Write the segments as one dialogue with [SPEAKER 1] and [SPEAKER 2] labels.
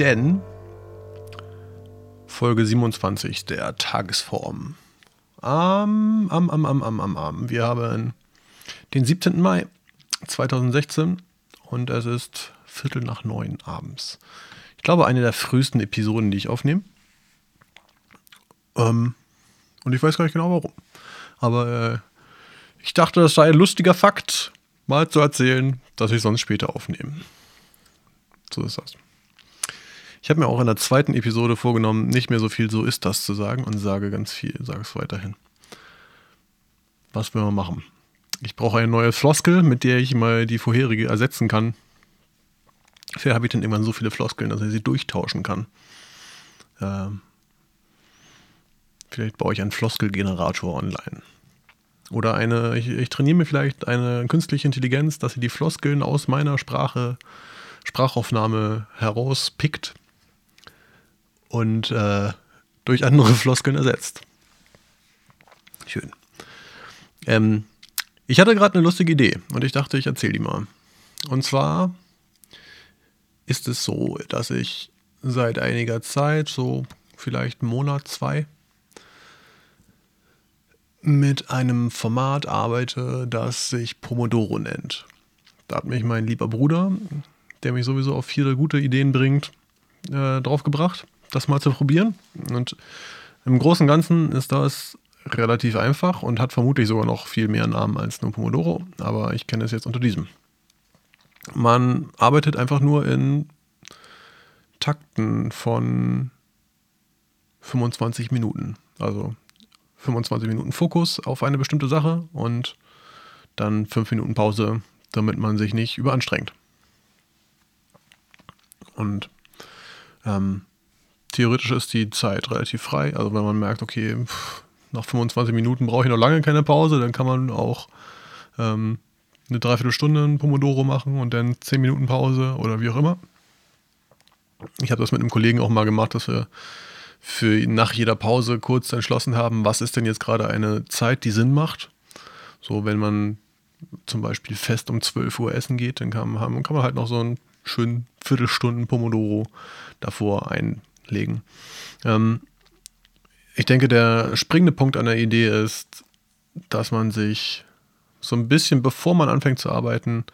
[SPEAKER 1] denn Folge 27 der Tagesform. Am, am, am, am, am, am, am. Wir haben den 17. Mai 2016 und es ist Viertel nach neun abends. Ich glaube, eine der frühesten Episoden, die ich aufnehme. Ähm, und ich weiß gar nicht genau warum. Aber äh, ich dachte, das sei ein lustiger Fakt, mal zu erzählen, dass ich sonst später aufnehme. So ist das. Ich habe mir auch in der zweiten Episode vorgenommen, nicht mehr so viel so ist das zu sagen und sage ganz viel, sage es weiterhin. Was will man machen? Ich brauche eine neue Floskel, mit der ich mal die vorherige ersetzen kann. Vielleicht habe ich dann irgendwann so viele Floskeln, dass ich sie durchtauschen kann. Ähm, vielleicht baue ich einen Floskelgenerator online. Oder eine, ich, ich, trainiere mir vielleicht eine künstliche Intelligenz, dass sie die Floskeln aus meiner Sprache, Sprachaufnahme herauspickt und äh, durch andere Floskeln ersetzt. Schön. Ähm, ich hatte gerade eine lustige Idee und ich dachte, ich erzähle die mal. Und zwar ist es so, dass ich seit einiger Zeit, so vielleicht einen Monat, zwei, mit einem Format arbeite, das sich Pomodoro nennt. Da hat mich mein lieber Bruder, der mich sowieso auf viele gute Ideen bringt, äh, draufgebracht, das mal zu probieren. Und im Großen und Ganzen ist das relativ einfach und hat vermutlich sogar noch viel mehr Namen als nur Pomodoro, aber ich kenne es jetzt unter diesem. Man arbeitet einfach nur in Takten von 25 Minuten. Also 25 Minuten Fokus auf eine bestimmte Sache und dann 5 Minuten Pause, damit man sich nicht überanstrengt. Und ähm, theoretisch ist die Zeit relativ frei. Also wenn man merkt, okay, pff, nach 25 Minuten brauche ich noch lange keine Pause, dann kann man auch ähm, eine Dreiviertelstunde ein Pomodoro machen und dann 10 Minuten Pause oder wie auch immer. Ich habe das mit einem Kollegen auch mal gemacht, dass wir für nach jeder Pause kurz entschlossen haben, was ist denn jetzt gerade eine Zeit, die Sinn macht. So, wenn man zum Beispiel fest um 12 Uhr essen geht, dann kann, man, kann man halt noch so einen schönen Viertelstunden Pomodoro davor einlegen. Ähm, ich denke, der springende Punkt an der Idee ist, dass man sich so ein bisschen, bevor man anfängt zu arbeiten,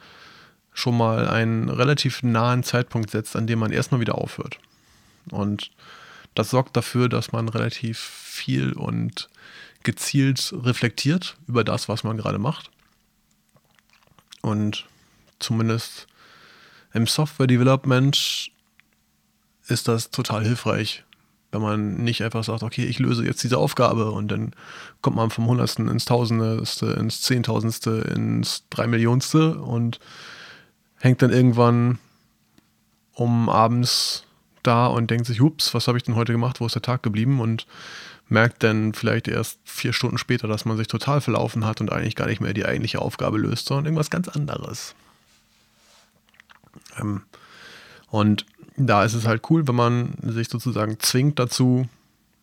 [SPEAKER 1] schon mal einen relativ nahen Zeitpunkt setzt, an dem man erstmal wieder aufhört. Und das sorgt dafür, dass man relativ viel und gezielt reflektiert über das, was man gerade macht. Und zumindest im Software Development ist das total hilfreich, wenn man nicht einfach sagt, okay, ich löse jetzt diese Aufgabe und dann kommt man vom Hundertsten ins Tausendste, ins Zehntausendste, ins Dreimillionste und hängt dann irgendwann um abends da und denkt sich, ups, was habe ich denn heute gemacht, wo ist der Tag geblieben und merkt dann vielleicht erst vier Stunden später, dass man sich total verlaufen hat und eigentlich gar nicht mehr die eigentliche Aufgabe löst, sondern irgendwas ganz anderes. Ähm, und da ist es halt cool, wenn man sich sozusagen zwingt dazu,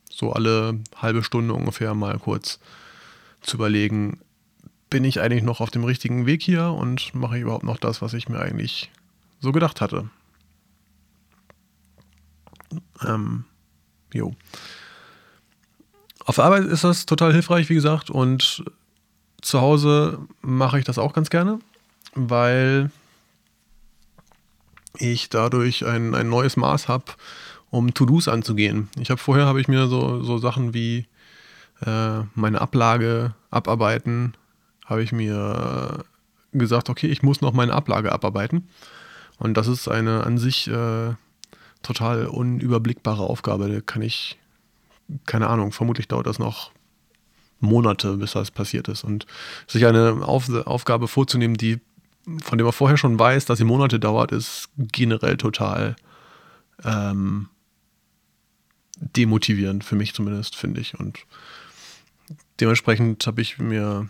[SPEAKER 1] so alle halbe Stunde ungefähr mal kurz zu überlegen, bin ich eigentlich noch auf dem richtigen Weg hier und mache ich überhaupt noch das, was ich mir eigentlich so gedacht hatte. Ähm, jo. Auf der Arbeit ist das total hilfreich, wie gesagt, und zu Hause mache ich das auch ganz gerne, weil ich dadurch ein, ein neues Maß habe, um To-Dos anzugehen. Ich habe vorher habe ich mir so, so Sachen wie äh, meine Ablage abarbeiten, habe ich mir gesagt, okay, ich muss noch meine Ablage abarbeiten. Und das ist eine an sich äh, total unüberblickbare Aufgabe. Da kann ich, keine Ahnung, vermutlich dauert das noch Monate, bis das passiert ist. Und sich eine Auf Aufgabe vorzunehmen, die von dem man vorher schon weiß, dass sie Monate dauert, ist generell total ähm, demotivierend, für mich zumindest, finde ich. Und dementsprechend habe ich mir.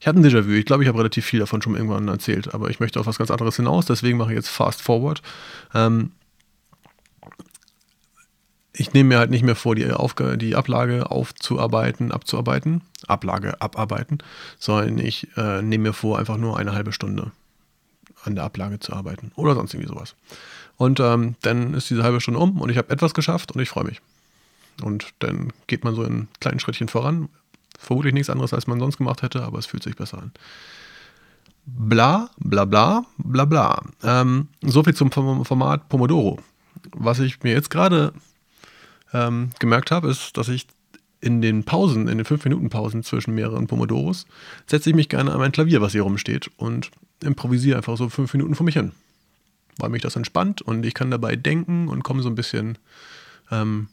[SPEAKER 1] Ich hatte ein Déjà-vu. Ich glaube, ich habe relativ viel davon schon irgendwann erzählt, aber ich möchte auf was ganz anderes hinaus, deswegen mache ich jetzt Fast Forward. Ähm, ich nehme mir halt nicht mehr vor, die, Aufgabe, die Ablage aufzuarbeiten, abzuarbeiten, Ablage abarbeiten, sondern ich äh, nehme mir vor, einfach nur eine halbe Stunde an der Ablage zu arbeiten oder sonst irgendwie sowas. Und ähm, dann ist diese halbe Stunde um und ich habe etwas geschafft und ich freue mich. Und dann geht man so in kleinen Schrittchen voran. Vermutlich nichts anderes, als man sonst gemacht hätte, aber es fühlt sich besser an. Bla, bla, bla, bla, bla. Ähm, so viel zum Format Pomodoro. Was ich mir jetzt gerade ähm, gemerkt habe, ist, dass ich in den Pausen, in den 5-Minuten-Pausen zwischen mehreren Pomodoros, setze ich mich gerne an mein Klavier, was hier rumsteht, und improvisiere einfach so 5 Minuten vor mich hin. Weil mich das entspannt und ich kann dabei denken und komme so ein bisschen ähm,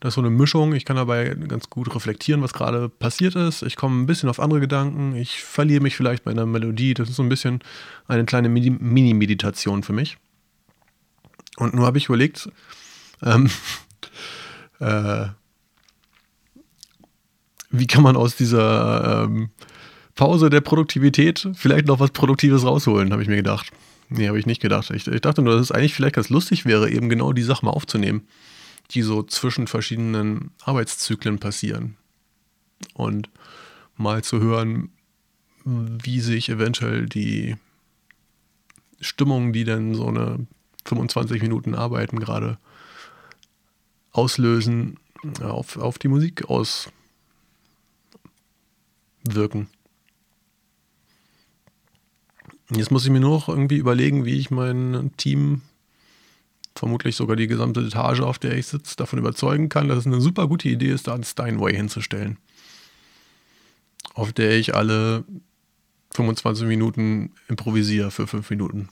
[SPEAKER 1] das ist so eine Mischung. Ich kann dabei ganz gut reflektieren, was gerade passiert ist. Ich komme ein bisschen auf andere Gedanken. Ich verliere mich vielleicht bei einer Melodie. Das ist so ein bisschen eine kleine Mini-Meditation für mich. Und nur habe ich überlegt, ähm, äh, wie kann man aus dieser ähm, Pause der Produktivität vielleicht noch was Produktives rausholen, habe ich mir gedacht. Nee, habe ich nicht gedacht. Ich, ich dachte nur, dass es eigentlich vielleicht ganz lustig wäre, eben genau die Sache mal aufzunehmen die so zwischen verschiedenen Arbeitszyklen passieren. Und mal zu hören, wie sich eventuell die Stimmung, die dann so eine 25 Minuten Arbeiten gerade auslösen, auf, auf die Musik auswirken. Jetzt muss ich mir nur noch irgendwie überlegen, wie ich mein Team vermutlich sogar die gesamte Etage, auf der ich sitze, davon überzeugen kann, dass es eine super gute Idee ist, da einen Steinway hinzustellen. Auf der ich alle 25 Minuten improvisiere für 5 Minuten.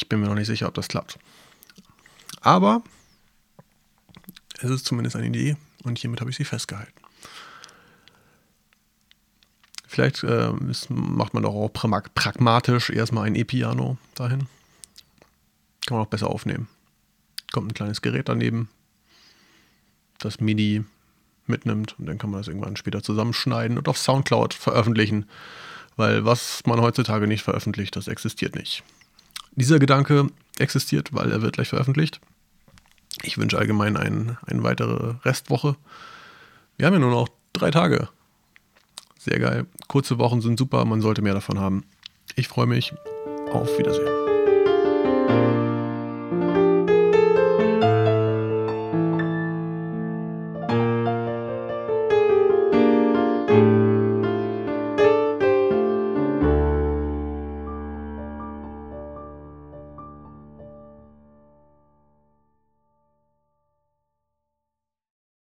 [SPEAKER 1] Ich bin mir noch nicht sicher, ob das klappt. Aber es ist zumindest eine Idee und hiermit habe ich sie festgehalten. Vielleicht äh, ist, macht man doch auch pragmatisch erstmal ein E-Piano dahin. Kann man auch besser aufnehmen. Kommt ein kleines Gerät daneben, das MIDI mitnimmt und dann kann man das irgendwann später zusammenschneiden und auf Soundcloud veröffentlichen. Weil was man heutzutage nicht veröffentlicht, das existiert nicht. Dieser Gedanke existiert, weil er wird gleich veröffentlicht. Ich wünsche allgemein ein, eine weitere Restwoche. Wir haben ja nur noch drei Tage sehr geil. Kurze Wochen sind super, man sollte mehr davon haben. Ich freue mich. Auf Wiedersehen.